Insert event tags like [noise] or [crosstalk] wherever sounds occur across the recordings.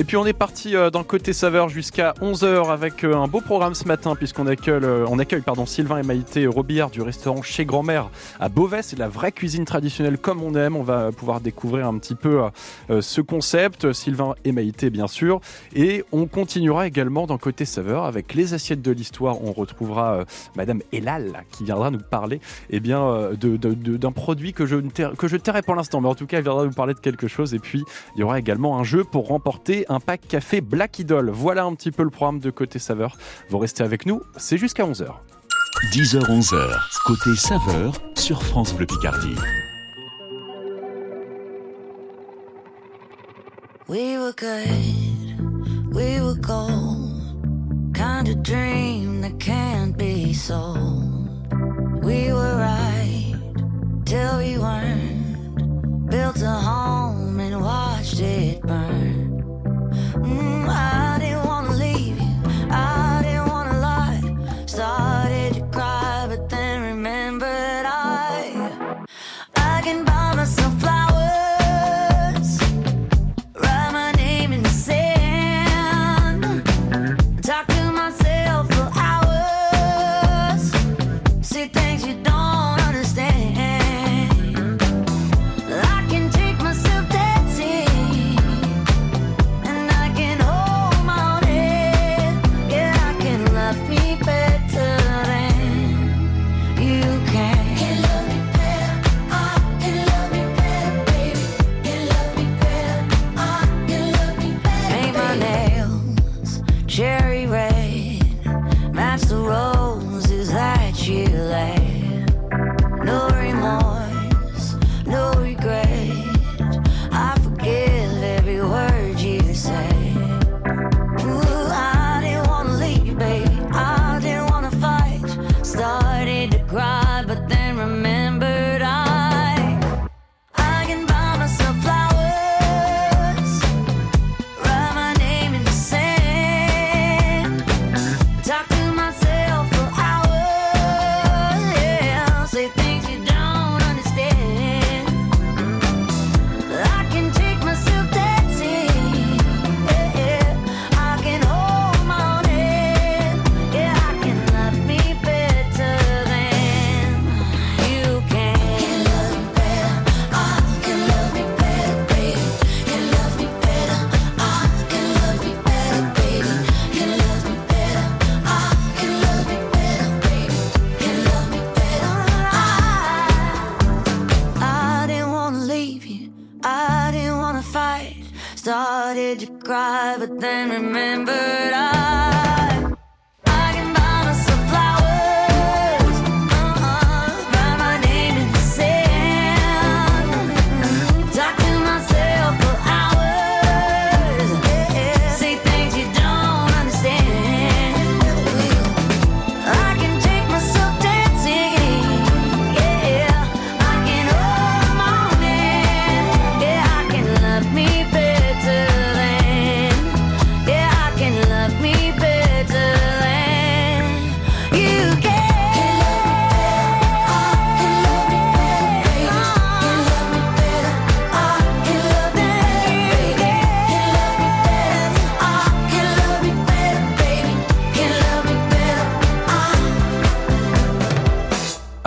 Et puis on est parti euh, dans côté saveur jusqu'à 11h avec euh, un beau programme ce matin puisqu'on accueille, euh, on accueille pardon, Sylvain et Maïté Robillard du restaurant Chez Grand-Mère à Beauvais. C'est la vraie cuisine traditionnelle comme on aime. On va pouvoir découvrir un petit peu ce concept. Sylvain et Maïté bien sûr. Et on continuera également dans côté saveur avec les assiettes de l'histoire. On retrouvera Madame Elal qui viendra nous parler eh bien, de- d'un produit que je, ne taire- que je tairai pour l'instant. Mais en tout cas, elle viendra nous parler de quelque chose. Et puis, il y aura également un jeu pour remporter un pack café Black Idol. Voilà un petit peu le programme de Côté Saveur. Vous restez avec nous, c'est jusqu'à 11h. 10h-11h, côté saveur sur France Bleu Picardie. We were good, we were gold. Kind of dream that can't be sold. We were right till we weren't. Built a home and watched it burn. Mm,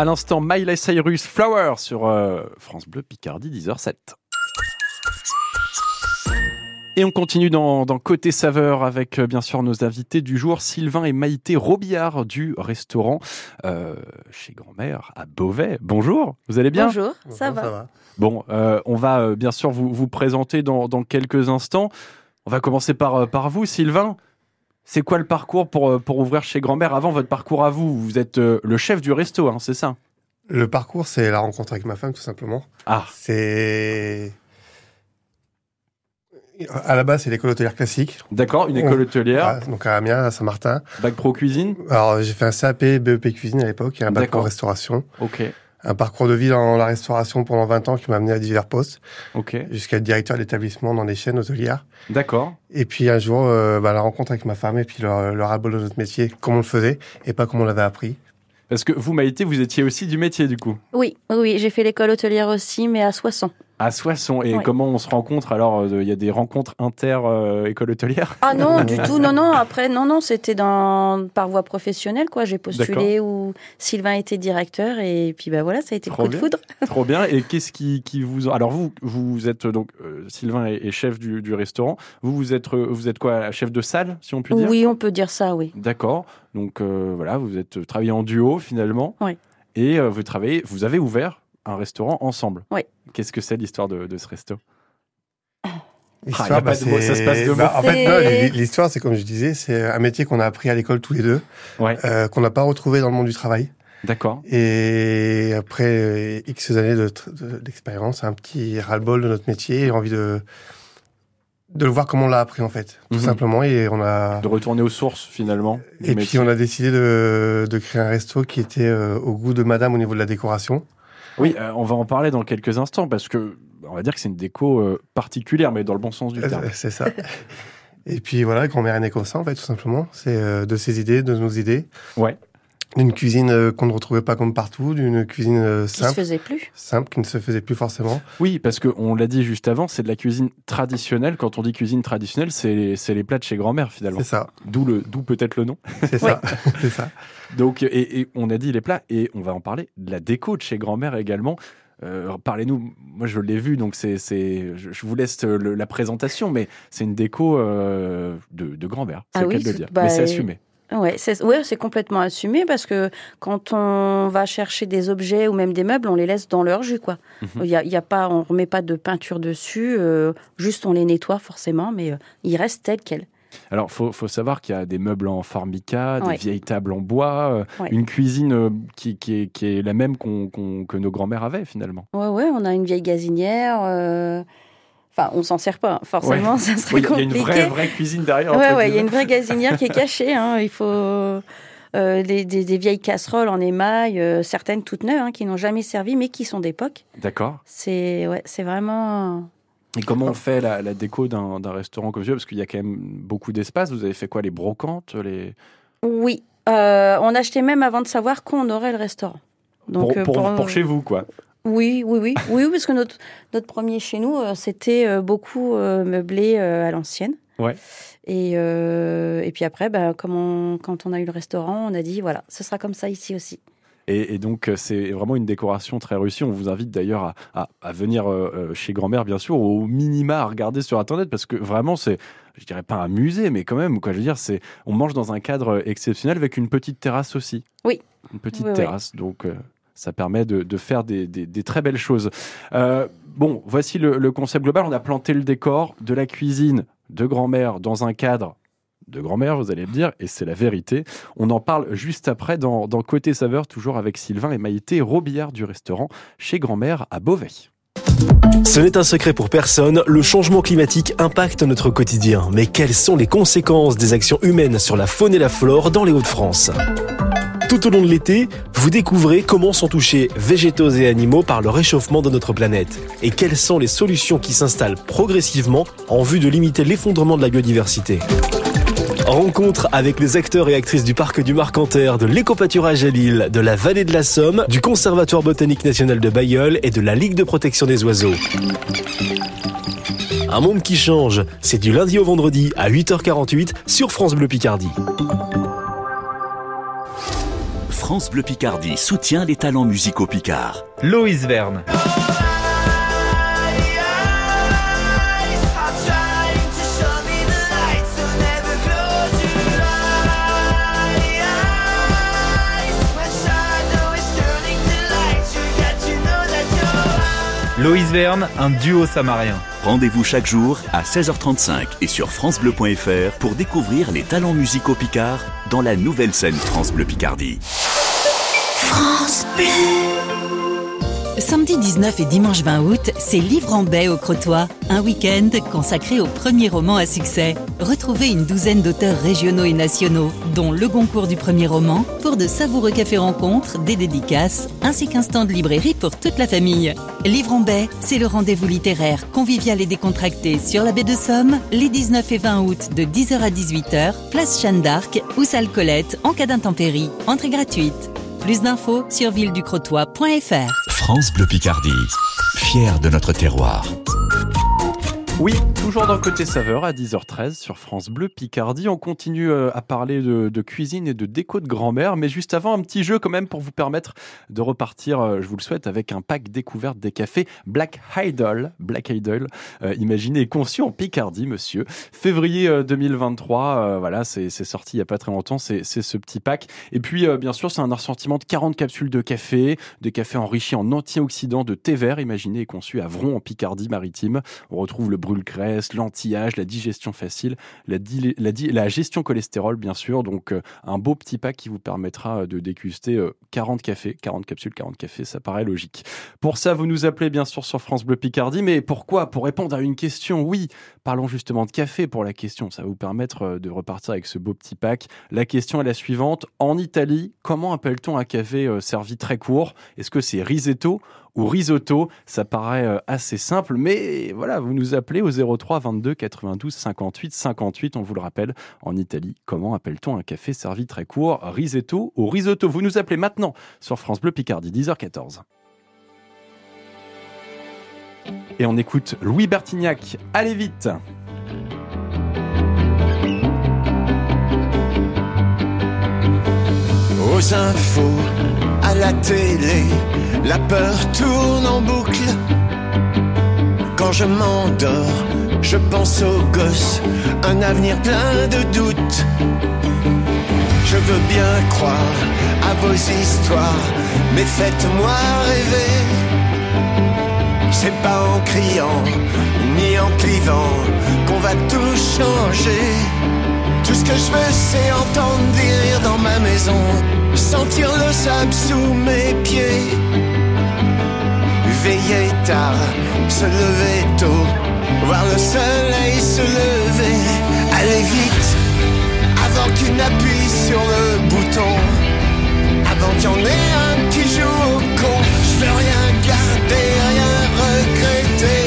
À l'instant, Miley Cyrus Flower sur euh, France Bleu Picardie 10h07. Et on continue dans, dans Côté Saveur avec euh, bien sûr nos invités du jour, Sylvain et Maïté Robillard du restaurant euh, chez Grand-Mère à Beauvais. Bonjour, vous allez bien? Bonjour, ça va. Bon, euh, on va euh, bien sûr vous, vous présenter dans, dans quelques instants. On va commencer par, par vous, Sylvain. C'est quoi le parcours pour, euh, pour ouvrir chez Grand-Mère Avant votre parcours à vous, vous êtes euh, le chef du resto, hein, c'est ça? Le parcours, c'est la rencontre avec ma femme, tout simplement. Ah, C'est. À la base, c'est l'école hôtelière classique. d'accord, une école hôtelière, Voilà, donc à Amiens, à Saint-Martin. bac pro cuisine? Alors, j'ai fait un CAP, BEP cuisine à l'époque, et un bac en restauration. Ok. Un parcours de vie dans la restauration pendant 20 ans qui m'a amené à divers postes, Ok, jusqu'à être directeur d'établissement dans des chaînes hôtelières. d'accord. Et puis un jour, euh, bah, la rencontre avec ma femme et puis le, le ras-le-bol de notre métier, comment on le faisait et pas comment on l'avait appris. Parce que vous, Maïté, vous étiez aussi du métier du coup Oui, oui, oui, j'ai fait l'école hôtelière aussi, mais à Soissons. À Soissons. Et comment on se rencontre Alors, euh, il y a des rencontres inter-école hôtelière Ah non, [laughs] du tout, non, non. Après, non, non, c'était dans par voie professionnelle, quoi. J'ai postulé où Sylvain était directeur et puis bah voilà, ça a été le Trop coup de foudre. [laughs] Trop bien. Et qu'est-ce qui, qui vous. Alors, vous, vous êtes donc. euh, Sylvain est, chef du, du restaurant. Vous, vous êtes, euh, vous êtes quoi Chef de salle, si on peut dire? Oui, on peut dire ça, oui. D'accord. Donc, euh, voilà, vous êtes euh, travaillé en duo finalement. Oui. Et euh, vous travaillez. Vous avez ouvert un restaurant ensemble. Oui. Qu'est-ce que c'est l'histoire de, de ce resto? L'histoire, y a pas de mots, ça se passe de mots. bah, en fait, C'est- non, l- l'histoire, c'est comme je disais, c'est un métier qu'on a appris à l'école tous les deux, Ouais. euh, qu'on n'a pas retrouvé dans le monde du travail. D'accord. Et après euh, X années de tr- de- d'expérience, un petit ras-le-bol de notre métier et envie de, de le voir comment on l'a appris en fait, tout Mhm. simplement. Et on a, De retourner aux sources finalement. et puis métier. on a décidé de, de créer un resto qui était euh, au goût de madame au niveau de la décoration. Oui, euh, on va en parler dans quelques instants parce que on va dire que c'est une déco euh, particulière, mais dans le bon sens du terme. Euh, C'est ça. et puis voilà, grand-mère comme ça en fait, tout simplement. C'est euh, de ses idées, de nos idées. Ouais. D'une cuisine euh, qu'on ne retrouvait pas comme partout, d'une cuisine euh, Qui se simple, faisait plus. simple, qui ne se faisait plus forcément. Oui, parce qu'on l'a dit juste avant, c'est de la cuisine traditionnelle. Quand on dit cuisine traditionnelle, c'est c'est les plats de chez grand-mère finalement. C'est ça, D'où le d'où peut-être le nom. c'est ça, [laughs] c'est ça. Donc et, et on a dit les plats et on va en parler de la déco de chez grand-mère également. Euh, Parlez-nous. Moi, je l'ai vu, donc c'est c'est. Je, vous laisse le- la présentation, mais c'est une déco euh, de, de grand-mère. C'est Ah le cas oui, de le dire. bah, mais c'est assumé. Ouais, c'est ouais, c'est complètement assumé parce que quand on va chercher des objets ou même des meubles, on les laisse dans leur jus, quoi. Mhm. Il y a, y a pas, on remet pas de peinture dessus, euh, juste on les nettoie forcément, mais euh, ils restent tels quels. Alors, faut, faut savoir qu'il y a des meubles en formica, des Ouais. vieilles tables en bois, euh, Ouais. une cuisine euh, qui, qui, est, qui est la même qu'on- qu'on- que nos grands-mères avaient finalement. Ouais, ouais, on a une vieille gazinière. Enfin, on s'en sert pas, forcément, ça serait Oui, il y a compliqué. une vraie, vraie cuisine derrière. Ouais, ouais, il y a une vraie gazinière qui est cachée. Hein. Il faut euh, des, des- des vieilles casseroles en émail, euh, certaines toutes neuves, hein, qui n'ont jamais servi, mais qui sont d'époque. D'accord. C'est ouais, c'est vraiment. Et comment on fait la, la déco d'un restaurant comme ça Parce qu'il y a quand même beaucoup d'espace. Vous avez fait quoi Les brocantes les... Oui, euh, on achetait même avant de savoir quand on aurait le restaurant. pour, pour, pour chez vous, quoi. Oui, oui, oui, oui, oui, parce que notre notre premier chez nous, euh, c'était euh, beaucoup euh, meublé à l'ancienne. Ouais. Et, euh, et puis après, bah, comme on- quand on a eu le restaurant, on a dit voilà, ce sera comme ça ici aussi. Et, et donc, c'est vraiment une décoration très réussie. On vous invite d'ailleurs à, à- à venir euh, chez grand-mère, bien sûr, au minima à regarder sur Internet, parce que vraiment, c'est, je dirais pas un musée, mais quand même, quoi. Je veux dire, c'est, on mange dans un cadre exceptionnel avec une petite terrasse aussi. Oui. Une petite Oui, oui. terrasse. Donc, euh, ça permet de, de faire des, des- très belles choses. Euh, bon, voici le, le concept global. On a planté le décor de la cuisine de grand-mère dans un cadre de grand-mère, vous allez me dire, et c'est la vérité. On en parle juste après dans, dans Côté Saveur, toujours avec Sylvain et Maïté Robillard du restaurant chez grand-mère à Beauvais. Ce n'est un secret pour personne, le changement climatique impacte notre quotidien. Mais quelles sont les conséquences des actions humaines sur la faune et la flore dans les Hauts-de-France? Tout au long de l'été, vous découvrez comment sont touchés végétaux et animaux par le réchauffement de notre planète et quelles sont les solutions qui s'installent progressivement en vue de limiter l'effondrement de la biodiversité. Rencontre avec les acteurs et actrices du parc du Marcanterre, de l'écopâturage à Lille, de la vallée de la Somme, du Conservatoire botanique national de Bayeul et de la Ligue de protection des oiseaux. Un monde qui change, c'est du lundi au vendredi à 8h48 sur France Bleu Picardie. France Bleu Picardie soutient les talents musicaux picards. Loïs Verne. Loïs Verne, un duo samarien. Rendez-vous chaque jour à 16h35 et sur francebleu.fr pour découvrir les talents musicaux picards dans la nouvelle scène France Bleu Picardie. Samedi 19 et dimanche 20 août, c'est Livre en baie au Crotoy, un week-end consacré au premier roman à succès. Retrouvez une douzaine d'auteurs régionaux et nationaux, dont le concours du premier roman, pour de savoureux cafés rencontres, des dédicaces, ainsi qu'un stand de librairie pour toute la famille. Livre en baie, c'est le rendez-vous littéraire convivial et décontracté sur la baie de Somme, les 19 et 20 août de 10h à 18h, place Jeanne d'Arc ou salle Colette en cas d'intempérie. Entrée gratuite. Plus d'infos sur villeducrotoy.fr. France Bleu Picardie, fier de notre terroir. Oui, toujours dans Côté Saveur à 10h13 sur France Bleu Picardie. On continue euh, à parler de, cuisine et de déco de grand-mère, mais juste avant, un petit jeu quand même pour vous permettre de repartir, euh, je vous le souhaite, avec un pack découverte des cafés Black Idol. Black Idol, euh, imaginé et conçu en Picardie, monsieur. Février euh, 2023, euh, voilà, c'est sorti il y a pas très longtemps, c'est ce petit pack. Et puis, bien sûr, c'est un assortiment de 40 capsules de café, des cafés enrichis en antioxydants de thé vert, imaginé et conçu à Vron en Picardie maritime. On retrouve le brûle-graisse, l'anti-âge, la digestion facile, la, gestion cholestérol, bien sûr. Donc, euh, un beau petit pack qui vous permettra euh, de déguster euh, 40 cafés, 40 capsules, 40 cafés, ça paraît logique. Pour ça, vous nous appelez bien sûr sur France Bleu Picardie. Mais pourquoi? Pour répondre à une question, oui. Parlons justement de café pour la question. Ça va vous permettre euh, de repartir avec ce beau petit pack. La question est la suivante. En Italie, comment appelle-t-on un café euh, servi très court? Est-ce que c'est risetto ou risotto Ça paraît euh, assez simple, mais voilà, vous nous appelez au 03 22 92 58 58. On vous le rappelle, en Italie, comment appelle-t-on un café servi très court Risetto ou risotto? Vous nous appelez maintenant sur France Bleu Picardie, 10h14. Et on écoute Louis Bertignac. Allez vite Aux infos, à la télé, la peur tourne en boucle. Quand je m'endors, je pense aux gosses, un avenir plein de doutes. Je veux bien croire à vos histoires, mais faites-moi rêver. C'est pas en criant, ni en clivant, qu'on va tout changer. Tout ce que je veux, c'est entendre des rires dans ma maison, sentir le sable sous mes pieds. Veiller tard, se lever tôt, voir le soleil se lever. Aller vite, avant qu'il n'appuie sur le bouton, avant qu'il y en ait un qui joue au con. Je veux rien garder, rien regretter,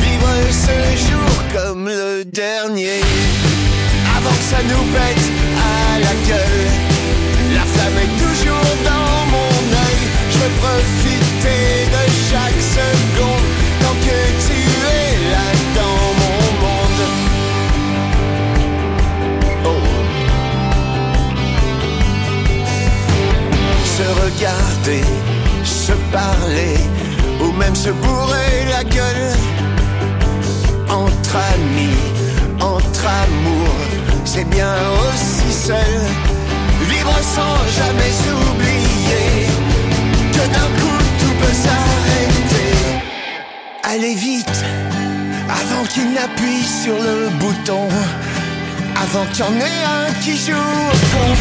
vivre ce jour comme le dernier ça nous pète à la gueule. La flamme est toujours dans mon œil. Je veux profiter de chaque seconde tant que tu es là dans mon monde. Oh. Se regarder, se parler ou même se bourrer la gueule entre amis, entre amour, c'est bien aussi seul. Vivre sans jamais oublier que d'un coup tout peut s'arrêter. Allez vite, avant qu'il n'appuie sur le bouton. Avant qu'il y en ait un qui joue au con,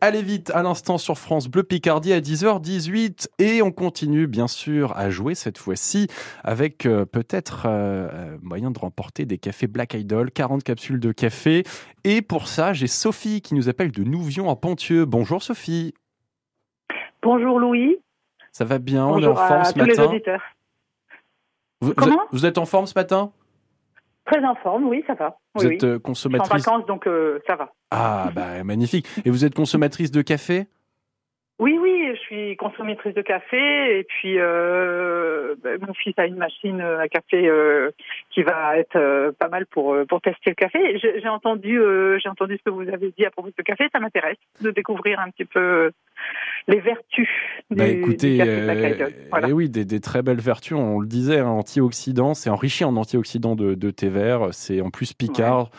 Allez vite à l'instant sur France Bleu Picardie à 10h18 et on continue bien sûr à jouer cette fois-ci avec euh, peut-être euh, euh, moyen de remporter des cafés Black Idol, 40 capsules de café et pour ça j'ai Sophie qui nous appelle de Nouvion en Pontieux. Bonjour Sophie, Bonjour Louis. ça va bien, on est en forme à ce tous les matin. auditeurs. Vous, Comment êtes, vous êtes en forme ce matin? Très en forme, oui, ça va. Vous Oui, êtes oui. Je suis en consommatrice vacances, donc euh, ça va. Ah bah magnifique. Et vous êtes consommatrice de café? Oui, oui, je suis consommatrice de café et puis euh, ben, mon fils a une machine à café euh, qui va être euh, pas mal pour euh, pour tester le café. J'ai entendu euh, j'ai entendu ce que vous avez dit à propos du café, ça m'intéresse de découvrir un petit peu euh, les vertus du, Bah du écoutez, café euh, Idol. Voilà. eh oui, des, des très belles vertus. On le disait, hein, antioxydants, c'est enrichi en antioxydants de, de thé vert. C'est en plus picard.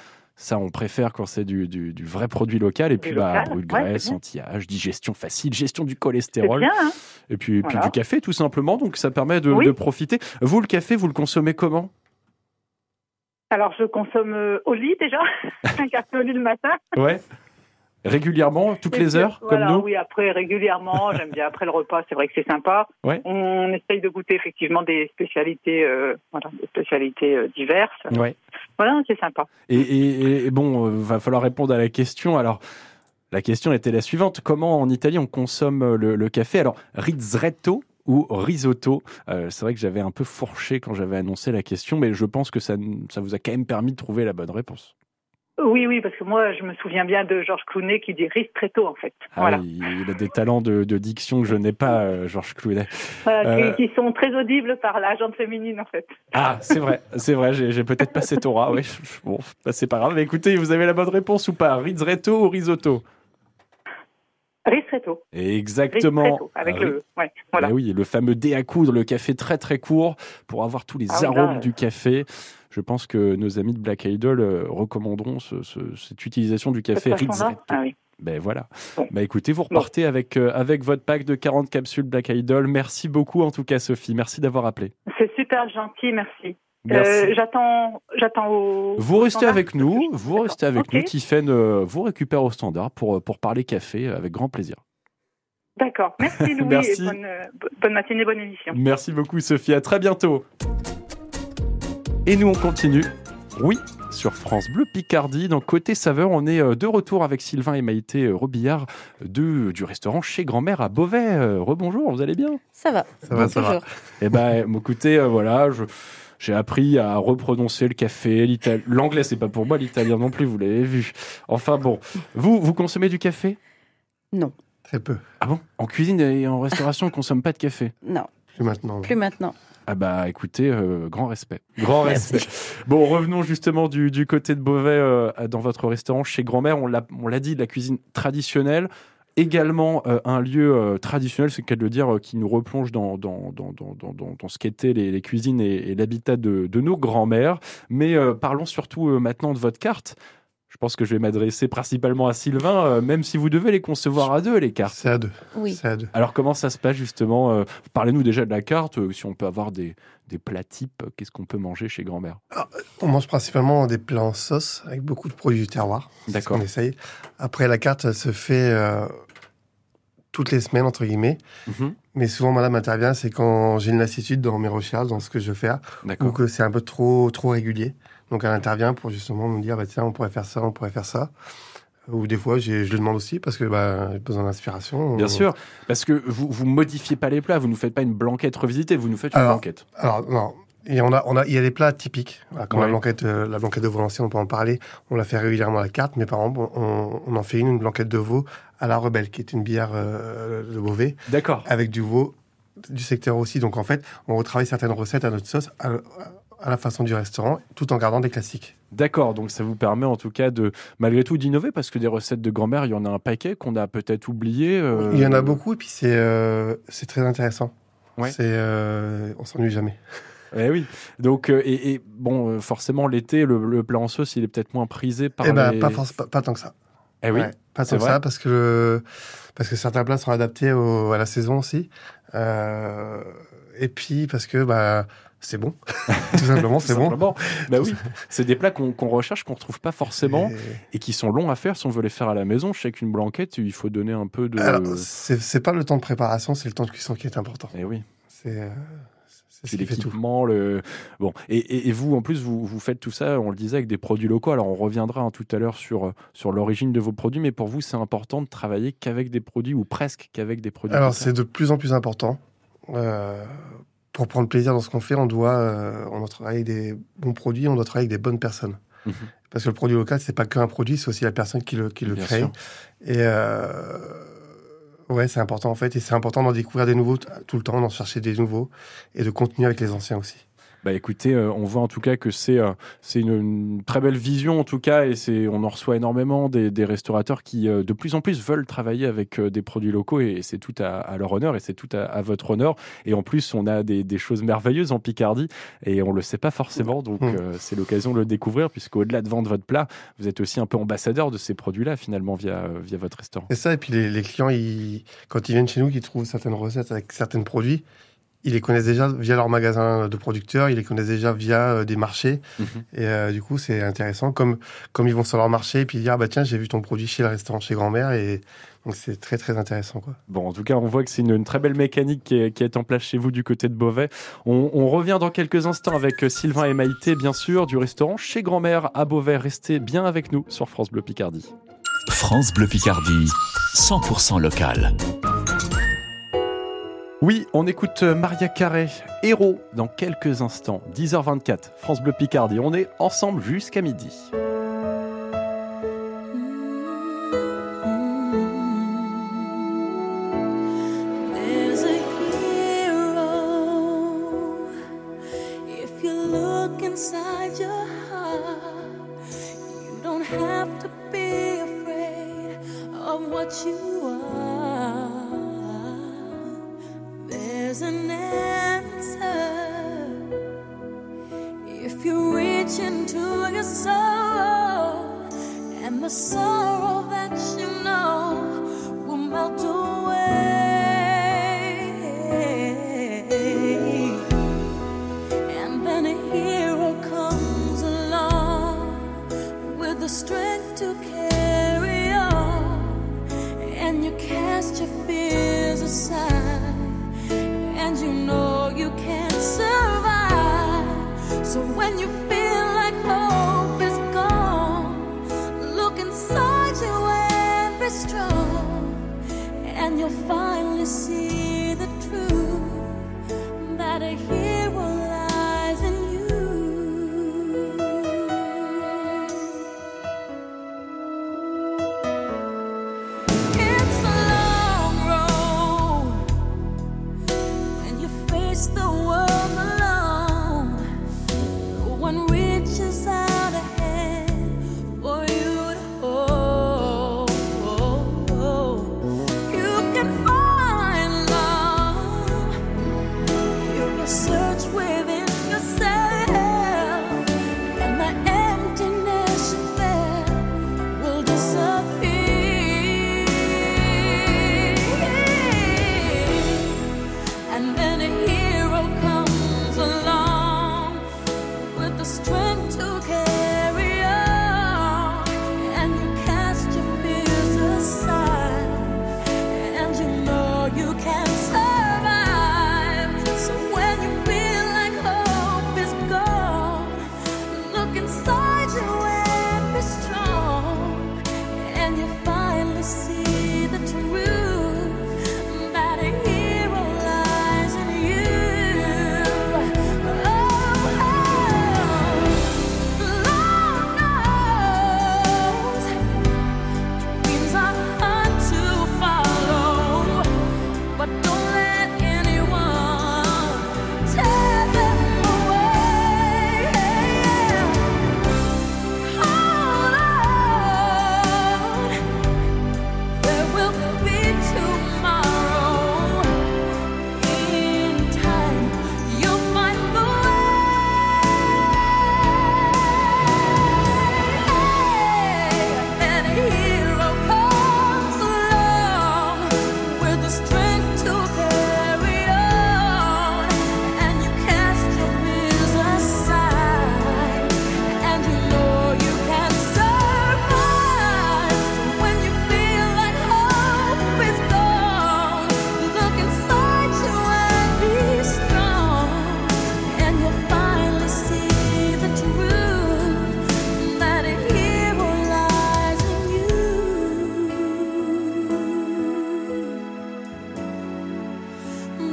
Ça, on préfère quand c'est du, du- du vrai produit local. Et puis, bah, local, brûle ouais, graisse, bien. anti-âge, digestion facile, gestion du cholestérol. bien, hein Et puis, du café, tout simplement. Donc, ça permet de, Oui. de profiter. Vous, le café, vous le consommez comment? Alors je consomme euh, au lit déjà, [laughs] un café au lit le matin. Ouais. Régulièrement, toutes les heures, voilà, comme nous Oui, après, régulièrement, [laughs] j'aime bien après le repas, c'est vrai que c'est sympa. Ouais. On essaye de goûter effectivement des spécialités, euh, voilà, des spécialités euh, diverses. Ouais. Voilà, c'est sympa. Et, et- et bon, euh, va falloir répondre à la question. Alors, la question était la suivante comment en Italie on consomme euh, le, le café? Alors, rizretto ou risotto? Euh, C'est vrai que j'avais un peu fourché quand j'avais annoncé la question, mais je pense que ça, ça vous a quand même permis de trouver la bonne réponse. Oui, oui, parce que moi, je me souviens bien de Georges Clooney qui dit ristretto, en fait. Ah, voilà. il, a des talents de, de diction que je n'ai pas, euh, Georges Clooney. Voilà, Euh, qui, qui sont très audibles par la jante féminine, en fait. Ah, c'est vrai, c'est vrai, j'ai peut-être pas cette aura. Oui, bon, bah, c'est pas grave. Mais écoutez, vous avez la bonne réponse ou pas Rizretto ou risotto Ristretto. Exactement. Ristretto, avec Ri- le. Ouais, voilà. Eh oui, le fameux dé à coudre, le café très très court pour avoir tous les Ah arômes là, du café. Je pense que nos amis de Black Idol euh, recommanderont ce- ce- cette utilisation du café Rizzetto. Ah oui. Ben voilà. Bon. Bah écoutez, vous repartez avec, euh, avec votre pack de 40 capsules Black Idol. Merci beaucoup en tout cas Sophie, merci d'avoir appelé. C'est super gentil, merci. Euh, j'attends, j'attends au. Vous au restez standard. avec nous, vous D'accord. restez avec nous. Tiffaine euh, vous récupère au standard pour, pour parler café euh, avec grand plaisir. D'accord. Merci [laughs] Louis. Merci. Et bonne, euh, bonne matinée, bonne émission. Merci beaucoup Sophie, à très bientôt. Et nous on continue. Oui, sur France Bleu Picardie, dans Côté Saveur, on est euh, de retour avec Sylvain et Maïté euh, Robillard de, du restaurant Chez Grand-Mère à Beauvais. Euh, Rebonjour, vous allez bien? Ça va. Ça va, ça va. Toujours. Eh ben, écoutez, euh, voilà, je- j'ai appris à reprononcer le café, l'anglais c'est pas pour moi, l'italien non plus, vous l'avez vu. Enfin bon, vous, vous consommez du café? Non, Très peu. Ah bon? En cuisine et en restauration, on consomme pas de café? Non, Plus maintenant. plus maintenant. Ah bah écoutez, euh, grand respect. Grand respect. Bon, revenons justement du, du côté de Beauvais euh, dans votre restaurant chez Grand-Mère. On l'a, on l'a dit, de la cuisine traditionnelle. Également euh, un lieu euh, traditionnel, c'est le de le dire, euh, qui nous replonge dans, ce qu'étaient les, cuisines et, l'habitat de, de nos grands-mères. Mais parlons surtout maintenant de votre carte. Je pense que je vais m'adresser principalement à Sylvain, euh, même si vous devez les concevoir à deux, les cartes. C'est à deux. Oui. C'est à deux. Alors comment ça se passe justement euh, Parlez-nous déjà de la carte, euh, si on peut avoir des, des plats types, euh, qu'est-ce qu'on peut manger chez grand-mère On mange principalement des plats en sauce avec beaucoup de produits du terroir. C'est ce D'accord. qu'on essaye. Après, la carte elle se fait euh, toutes les semaines, entre guillemets. Mhm. Mais souvent, madame intervient, c'est quand j'ai une lassitude dans mes recherches, dans ce que je veux faire, ou D'accord. que c'est un peu trop, trop régulier. Donc, elle intervient pour justement nous dire, bah, tiens, on pourrait faire ça, on pourrait faire ça. Ou des fois, je le demande aussi parce que bah, j'ai besoin d'inspiration. Bien sûr, parce que vous vous modifiez pas les plats, vous nous faites pas une blanquette revisitée, vous nous faites une Alors, blanquette. Alors, non. Et on a, on a, il y a des plats typiques. Comme Ouais. la blanquette, euh, la blanquette de veau lancée, on peut en parler. On la fait régulièrement à la carte, mais par exemple, on, on en fait une, une blanquette de veau à la rebelle, qui est une bière euh, de Beauvais, D'accord. avec du veau du secteur aussi. Donc en fait, on retravaille certaines recettes à notre sauce, à, à la façon du restaurant, tout en gardant des classiques. D'accord, donc ça vous permet en tout cas de, malgré tout, d'innover, parce que des recettes de grand-mère, il y en a un paquet qu'on a peut-être oublié. euh, Il y en a beaucoup, et puis c'est euh, très intéressant. Ouais. C'est, euh, on s'ennuie jamais. [laughs] Eh oui. Donc, euh, et, et bon, euh, forcément, l'été, le, le plat en sauce, il est peut-être moins prisé par Eh ben, les... pas, forc- pas, pas tant que ça. Eh oui. Ouais, pas tant que ça, parce que, le- parce que certains plats sont adaptés au- à la saison aussi. Euh, et puis, parce que bah, c'est bon. [laughs] Tout simplement, c'est bon. Simplement. Bah oui, c'est des plats qu'on recherche, qu'on retrouve pas forcément Et- et qui sont longs à faire si on veut les faire à la maison. Je sais qu'une blanquette, il faut donner un peu de. Alors, c'est pas le temps de préparation, c'est le temps de cuisson qui est important. Eh oui. C'est euh, c'est l'équipement, le bon et, et- et vous en plus vous, vous faites tout ça, on le disait avec des produits locaux. Alors on reviendra hein, tout à l'heure sur sur l'origine de vos produits, mais pour vous c'est important de travailler qu'avec des produits ou presque qu'avec des produits. Alors, c'est de plus en plus important. Euh, pour prendre plaisir dans ce qu'on fait, on doit, euh, on doit travailler avec des bons produits, on doit travailler avec des bonnes personnes. Mhm. Parce que le produit local, c'est pas qu'un produit, c'est aussi la personne qui le, qui le Bien crée. sûr. Et euh, ouais, c'est important en fait. Et c'est important d'en découvrir des nouveaux tout le temps, d'en chercher des nouveaux et de continuer avec les anciens aussi. Bah écoutez, euh, on voit en tout cas que c'est euh, c'est une, une très belle vision en tout cas et c'est on en reçoit énormément des, des restaurateurs qui euh, de plus en plus veulent travailler avec des produits locaux et, c'est tout à, à leur honneur et c'est tout à, à votre honneur et en plus on a des, des choses merveilleuses en Picardie et on le sait pas forcément donc Mm. euh, c'est l'occasion de le découvrir puisqu'au-delà de vendre votre plat, vous êtes aussi un peu ambassadeur de ces produits-là finalement via via votre restaurant. C'est ça. Et puis les, les clients, ils, quand ils viennent chez nous, qu'ils trouvent certaines recettes avec certains produits, ils les connaissent déjà via leur magasin de producteurs, ils les connaissent déjà via euh, des marchés. Mhm. Et euh, du coup, c'est intéressant. Comme, comme ils vont sur leur marché et puis dire, ah bah tiens, j'ai vu ton produit chez le restaurant chez grand-mère. Et donc, c'est très, très intéressant. Quoi. Bon, en tout cas, on voit que c'est une, une très belle mécanique qui est, qui est en place chez vous du côté de Beauvais. On, on revient dans quelques instants avec euh, Sylvain et Maïté, bien sûr, du restaurant chez Grand-mère à Beauvais. Restez bien avec nous sur France Bleu Picardie. France Bleu Picardie, 100% local. Oui, on écoute euh, Maria Carré, héros, dans quelques instants, 10h24, France Bleu Picardie. On est ensemble jusqu'à midi.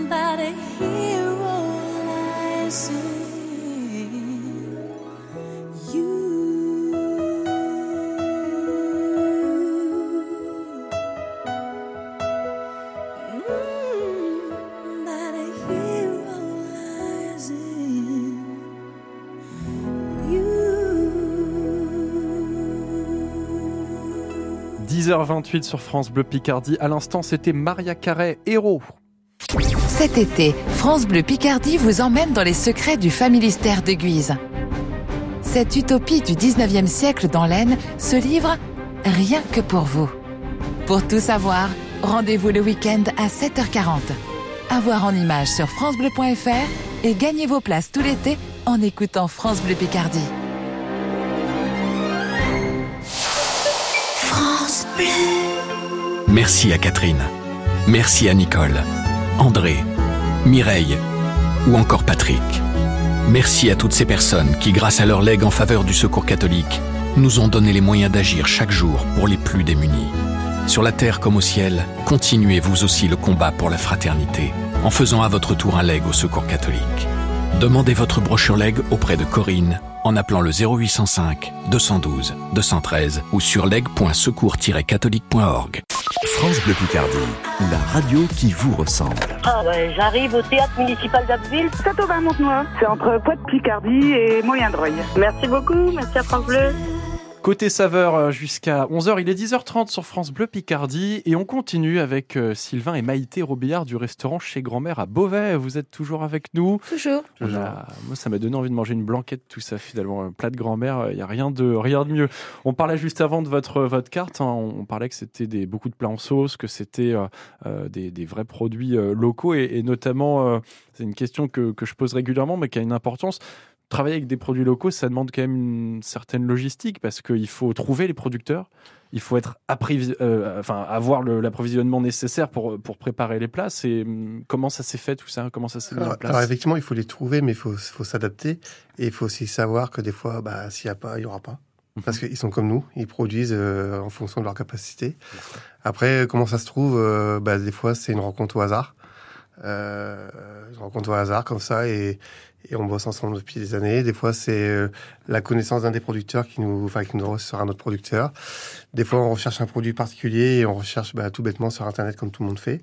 Not a hero. 10h28 sur France Bleu Picardie. À l'instant, c'était Maria Carré, héros. Cet été, France Bleu Picardie vous emmène dans les secrets du familistère de Guise. Cette utopie du 19e siècle dans l'Aisne se livre rien que pour vous. Pour tout savoir, rendez-vous le week-end à 7h40. À voir en images sur francebleu.fr et gagnez vos places tout l'été en écoutant France Bleu Picardie. France Bleu. Merci à Catherine. Merci à Nicole, André, Mireille ou encore Patrick. Merci à toutes ces personnes qui, grâce à leur legs en faveur du secours catholique, nous ont donné les moyens d'agir chaque jour pour les plus démunis. Sur la terre comme au ciel, continuez vous aussi le combat pour la fraternité en faisant à votre tour un leg au secours catholique. Demandez votre brochure leg auprès de Corinne en appelant le 0805 212 213 ou sur leg.secours-catholique.org. France Bleu Picardie, la radio qui vous ressemble. Ah ouais, j'arrive au théâtre municipal d'Abbeville. Châteauvin-Montenoy. C'est entre Pointe-Picardie et Moyen-Dreuil. Merci beaucoup, merci à France Bleu. Côté saveur euh, jusqu'à 11h, il est 10h30 sur France Bleu Picardie et on continue avec euh, Sylvain et Maïté Robillard du restaurant chez Grand-Mère à Beauvais. Vous êtes toujours avec nous? Toujours. A- moi, ça m'a donné envie de manger une blanquette, tout ça finalement, un plat de grand-mère. Il n'y a rien de, rien de mieux. On parlait juste avant de votre, votre carte. hein, on, parlait que c'était des, beaucoup de plats en sauce, que c'était euh, euh, des, des vrais produits euh, locaux et, et notamment, euh, c'est une question que, que je pose régulièrement, mais qui a une importance. Travailler avec des produits locaux, ça demande quand même une certaine logistique parce qu'il faut trouver les producteurs. Il faut être euh, enfin, avoir l'approvisionnement nécessaire pour, pour préparer les plats. Hum, comment ça s'est fait tout ça? Comment ça s'est mis en Alors, place? alors, effectivement, il faut les trouver, mais il faut, faut s'adapter. Et il faut aussi savoir que des fois, bah, s'il n'y a pas, il n'y aura pas. Parce qu'ils sont comme nous, ils produisent euh, en fonction de leur capacité. Après, comment ça se trouve euh, bah, Des fois, c'est une rencontre au hasard. Euh, une rencontre au hasard comme ça, et, et on bosse ensemble depuis des années. Des fois, c'est euh, la connaissance d'un des producteurs qui nous, enfin, qui nous un autre producteur. Des fois, on recherche un produit particulier et on recherche bah, tout bêtement sur Internet comme tout le monde fait.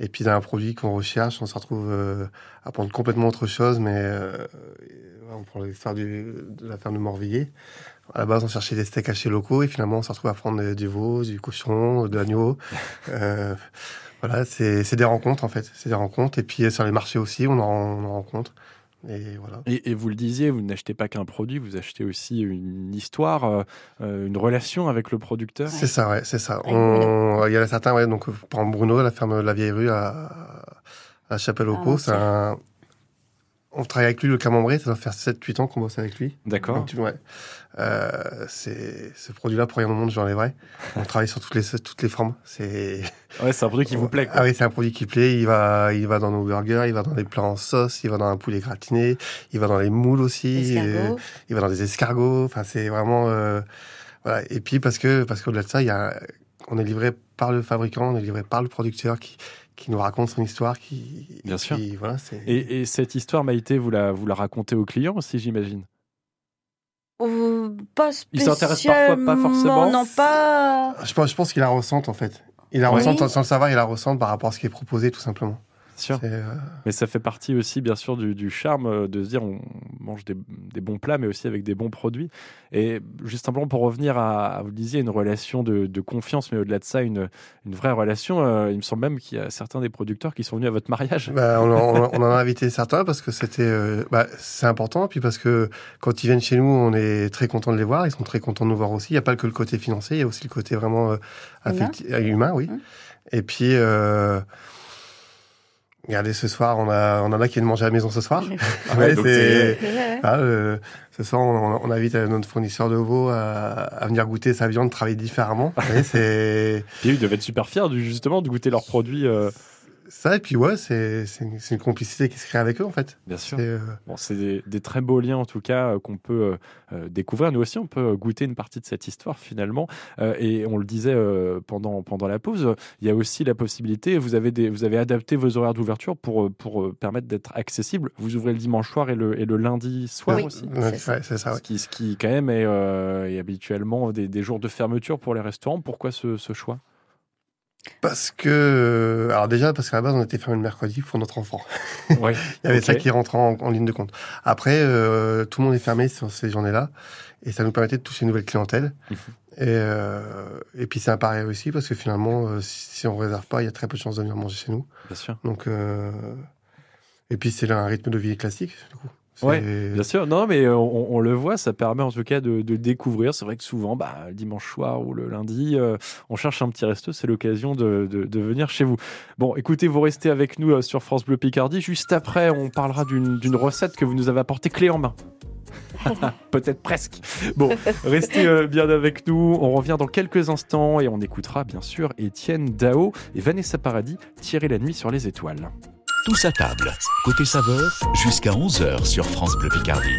Et puis, dans un produit qu'on recherche, on se retrouve euh, à prendre complètement autre chose, mais euh, on prend l'histoire de la ferme de Morvilliers. À la base, on cherchait des steaks hachés locaux et finalement, on se retrouve à prendre du veau, du cochon, de l'agneau. [laughs] Euh, voilà, c'est des rencontres en fait. C'est des rencontres. Et puis sur les marchés aussi, on en, on en rencontre. Et voilà. Et, et vous le disiez, vous n'achetez pas qu'un produit, vous achetez aussi une histoire, euh, euh, une relation avec le producteur. C'est ça, ouais, c'est ça. On- Il y en a certains, ouais, donc par exemple Bruno, la ferme de la Vieille Rue à, à chapelle aux Ah, un... On travaille avec lui le camembert, ça doit faire 7-8 ans qu'on bosse avec lui. D'accord. Donc, tu- ouais. Euh, c'est ce produit-là, pour rien au monde, je l'enlèverais. On travaille sur toutes les, toutes les formes. C'est [laughs] Ouais, c'est un produit qui vous plaît. quoi. Ah oui, c'est un produit qui plaît. Il va, il va dans nos burgers, il va dans les plats en sauce, il va dans un poulet gratiné, il va dans les moules aussi, Escargots. euh, il va dans des escargots. Enfin, c'est vraiment euh, voilà. Et puis parce que parce qu'au-delà de ça, il y a, on est livré par le fabricant, on est livré par le producteur qui qui nous raconte son histoire, qui Bien sûr. voilà, Et, et cette histoire, Maïté, vous la, vous la racontez aux clients aussi, j'imagine? Pas Ils s'intéressent parfois pas spécialement, forcément. Non, pas. Je pense, je pense qu'il la ressente en fait. Il la Ouais. ressent sans, sans le savoir, il la ressent par rapport à ce qui est proposé tout simplement. Sûr. Euh, Mais ça fait partie aussi, bien sûr, du, du charme euh, de se dire on mange des, des bons plats, mais aussi avec des bons produits. Et juste simplement pour revenir à, à, vous le disiez, une relation de, de confiance, mais au-delà de ça, une, une vraie relation. euh, il me semble même qu'il y a certains des producteurs qui sont venus à votre mariage. Bah, on, en- on en a [laughs] invité certains parce que c'était, euh, bah, c'est important. Puis parce que quand ils viennent chez nous, on est très content de les voir. Ils sont très contents de nous voir aussi. Il n'y a pas que le côté financier, il y a aussi le côté vraiment affecti- humain, oui. Et puis, euh, regardez, ce soir, on a, on en a qui viennent manger à la maison ce soir. [laughs] Ouais, donc c'est- [laughs] Ah, euh, ce soir, on, on invite notre fournisseur de veau à, à venir goûter sa viande, travailler différemment. Vous voyez, c'est [laughs] Puis ils devaient être super fiers, du- justement, de goûter leurs produits. euh, ça, et puis ouais, c'est une, complicité qui se crée avec eux, en fait. Bien sûr. C'est, euh, Bon, c'est des, des très beaux liens en tout cas euh, qu'on peut euh, découvrir. Nous aussi, on peut goûter une partie de cette histoire finalement. Euh, et on le disait euh, pendant, pendant la pause, il y a aussi la possibilité, vous avez, des, vous avez adapté vos horaires d'ouverture pour, pour permettre d'être accessible. Vous ouvrez le dimanche soir et le, et le lundi soir Oui, aussi. ouais, c'est ça, ouais. Ce, qui, ce qui quand même est, euh, est habituellement des, des jours de fermeture pour les restaurants. Pourquoi ce, ce choix? Parce que, euh, alors déjà, parce qu'à la base, on était fermé le mercredi pour notre enfant. [laughs] Ouais, Il y avait ça qui rentrait en, en ligne de compte. Après, euh, tout le monde est fermé sur ces journées-là, et ça nous permettait de toucher une nouvelle clientèle. Mhm. Et, euh, et puis c'est un pari aussi, parce que finalement, euh, si, on réserve pas, il y a très peu de chances de venir manger chez nous. Bien sûr. Donc, euh, et puis c'est un rythme de vie classique, du coup. Ouais, bien sûr. Non, mais euh, on, on le voit, ça permet en tout cas de, découvrir. C'est vrai que souvent, bah, le dimanche soir ou le lundi, euh, on cherche un petit resto, c'est l'occasion de, venir chez vous. Bon, écoutez, vous restez avec nous euh, sur France Bleu Picardie. Juste après, on parlera d'une recette que vous nous avez apportée clé en main. [laughs] Peut-être presque. Bon, restez bien avec nous. On revient dans quelques instants et on écoutera bien sûr Étienne Dao et Vanessa Paradis tirer la nuit sur les étoiles. Tous à table. Côté saveur, jusqu'à 11h sur France Bleu Picardie.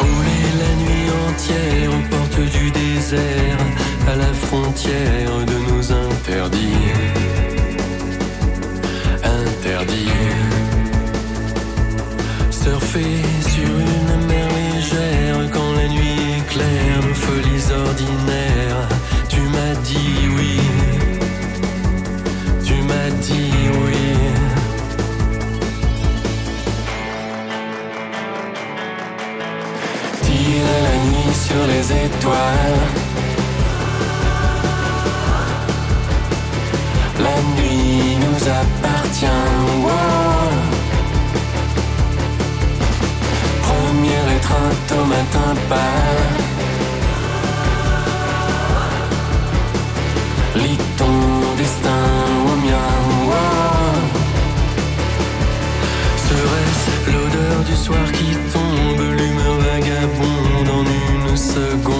Rouler la nuit entière aux portes du désert, à la frontière de La nuit nous appartient. wow. Première étreinte au matin pâle. Lis ton destin au mien. wow. Serait-ce l'odeur du soir qui tombe, l'humeur vagabonde en une seconde?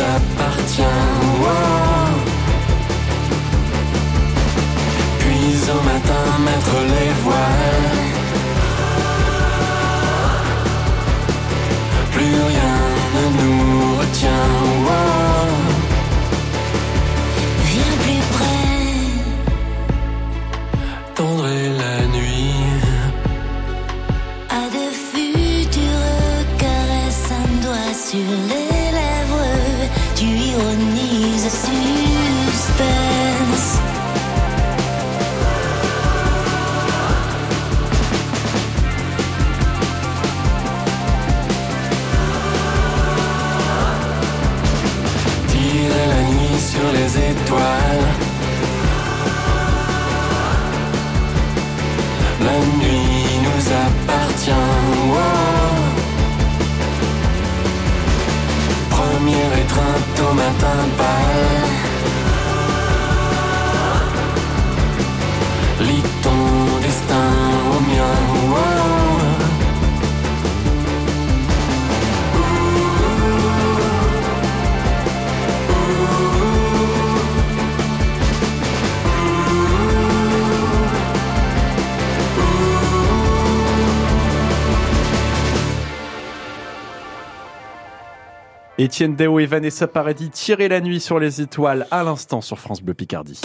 Appartient. wow. Puis au matin mettre les voiles. Plus rien ne nous retient. wow. Viens plus près, Tendrer la nuit. à de futures caresses, un doigt sur misused. Étienne Dao et Vanessa Paradis tirer la nuit sur les étoiles à l'instant sur France Bleu Picardie.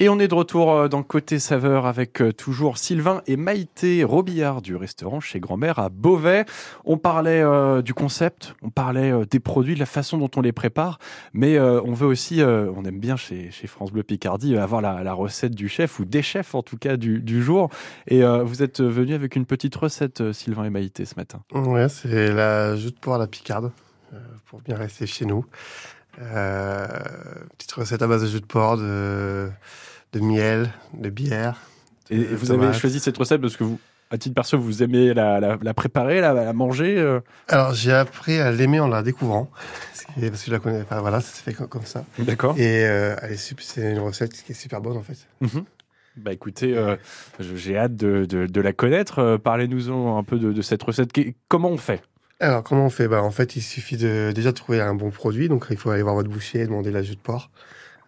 Et on est de retour euh, dans Côté Saveur avec euh, toujours Sylvain et Maïté Robillard du restaurant chez Grand-Mère à Beauvais. On parlait euh, du concept, on parlait des produits, de la façon dont on les prépare, mais on veut aussi, on aime bien chez, France Bleu Picardie, avoir la, recette du chef ou des chefs en tout cas du, jour. Et vous êtes venu avec une petite recette, Sylvain et Maïté, ce matin. Ouais, c'est la jus de poire à la picarde, pour bien rester chez nous. Euh, petite recette à base de jus de porc, de, de miel, de bière. Et, de et vous avez choisi cette recette parce que vous, à titre perso, vous aimez la, la, la préparer, la, la manger euh Alors j'ai appris à l'aimer en la découvrant, parce que je la connais pas. Voilà, ça s'est fait comme, ça. D'accord. Et euh, c'est une recette qui est super bonne en fait. Mhm. Bah écoutez, euh, j'ai hâte de, de- de la connaître. Euh, Parlez-nous un peu de, de cette recette. Comment on fait? Alors comment on fait? Bah, En fait, il suffit de déjà de trouver un bon produit. Donc il faut aller voir votre boucher et demander la jus de porc.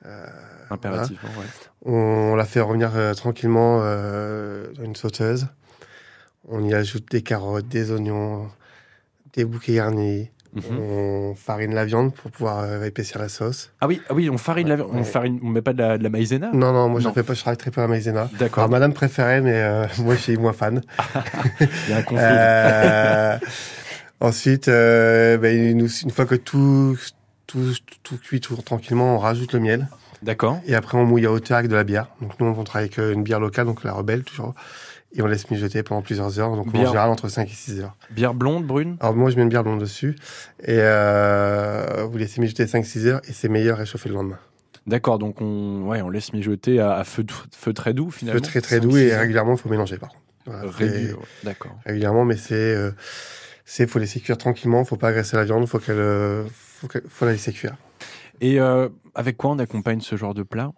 Euh, Impérativement, voilà. On la fait revenir euh, tranquillement euh, dans une sauteuse. On y ajoute des carottes, des oignons, des bouquets garnis. Mhm. On farine la viande pour pouvoir épaissir la sauce. Ah oui, ah oui, on farine la on Ouais. farine, on met pas de la, de la maïzena? Non, non, moi je Non. ne fais pas, je travaille très peu à la maïzena. D'accord. Madame préférait, mais [laughs] moi je suis moins fan. [laughs] Il y a un conflit. [laughs] Ensuite, euh, ben, une, une fois que tout, tout, tout cuit tout tranquillement, on rajoute le miel. D'accord. Et après, on mouille à hauteur avec de la bière. Donc nous, on travaille avec euh, une bière locale, donc la Rebelle toujours. Et on laisse mijoter pendant plusieurs heures. Donc Bière- en général, entre 5 et 6 heures. Bière blonde, brune? Alors moi, je mets une bière blonde dessus. Et euh, vous laissez mijoter 5-6 heures et c'est meilleur réchauffer le lendemain. D'accord, donc on, ouais, on laisse mijoter à, à feu, feu très doux finalement. Feu très très doux et régulièrement, il faut mélanger par contre. Voilà, ouais, D'accord. régulièrement, mais c'est euh, c'est faut laisser cuire tranquillement, faut pas agresser la viande, faut qu'elle euh, faut, la laisser cuire. Et euh, avec quoi on accompagne ce genre de plat?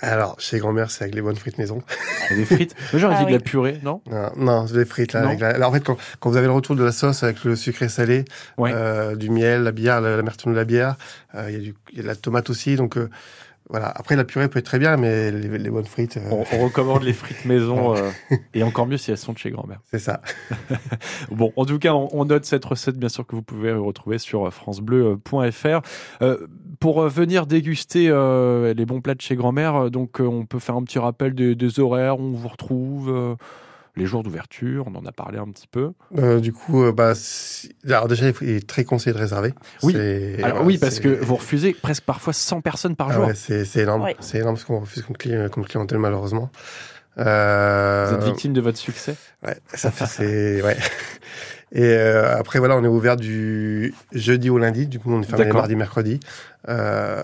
Alors chez grand-mère, c'est avec les bonnes frites maison. Des frites? [laughs] Moi, J'aurais Ah dit de la purée, non? Non, non, c'est des frites là. Non. avec la- alors, en fait, quand, quand vous avez le retour de la sauce avec le sucré salé, Ouais. euh, du miel, la bière, la- l'amertume de la bière, euh, il y, a y de la tomate aussi, donc euh, voilà. Après, la purée peut être très bien, mais les, les bonnes frites, euh, on, on recommande les frites maison, [laughs] euh, et encore mieux si elles sont de chez grand-mère. c'est ça. [laughs] Bon, en tout cas, on, on note cette recette, bien sûr, que vous pouvez retrouver sur euh, francebleu.fr. Euh, pour venir déguster les bons plats de chez grand-mère, donc on peut faire un petit rappel des, des horaires, on vous retrouve, les jours d'ouverture, on en a parlé un petit peu. Euh, du coup, euh, bah, si- alors déjà, il est très conseillé de réserver. Oui. Alors voilà, oui, parce que vous refusez presque parfois 100 personnes par Ah jour. ouais, c'est énorme. Ouais. C'est énorme ce qu'on refuse comme, cli- comme clientèle, malheureusement. Euh, Vous êtes victime de votre succès Ouais, ça fait c'est [laughs] ouais. Et euh, après voilà, on est ouvert du jeudi au lundi. Du coup, on est fermé les mardis, mercredi. Euh,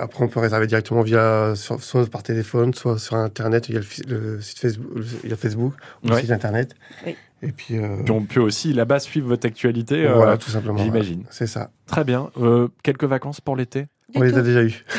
après, on peut réserver directement via soit par téléphone, soit sur internet. Il y a le, site Facebook, le- il y a Facebook, le Ouais. site internet. Oui. Et puis, euh, Puis on peut aussi là-bas suivre votre actualité. euh, voilà, tout simplement. J'imagine. ouais. C'est ça. Très bien. Euh, quelques vacances pour l'été? On les a déjà eu. [laughs]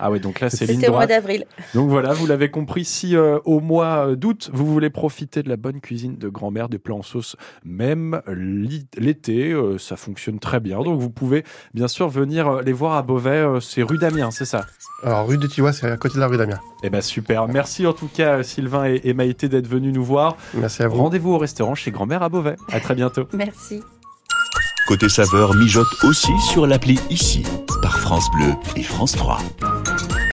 Ah oui, donc là c'est ligne C'était au mois d'avril. Donc voilà, vous l'avez compris, si euh, au mois euh, d'août, vous voulez profiter de la bonne cuisine de grand-mère, des plats en sauce, même l'été, euh, ça fonctionne très bien. Donc vous pouvez bien sûr venir les voir à Beauvais, euh, c'est rue d'Amiens, c'est ça? Alors, rue de Tiwa, c'est à côté de la rue d'Amiens. Eh ben super, merci en tout cas Sylvain et, et Maïté d'être venus nous voir. Merci à vous. Rendez-vous au restaurant chez grand-mère à Beauvais. À très bientôt. Merci. Côté saveur mijote aussi sur l'appli ici France Bleu et France 3.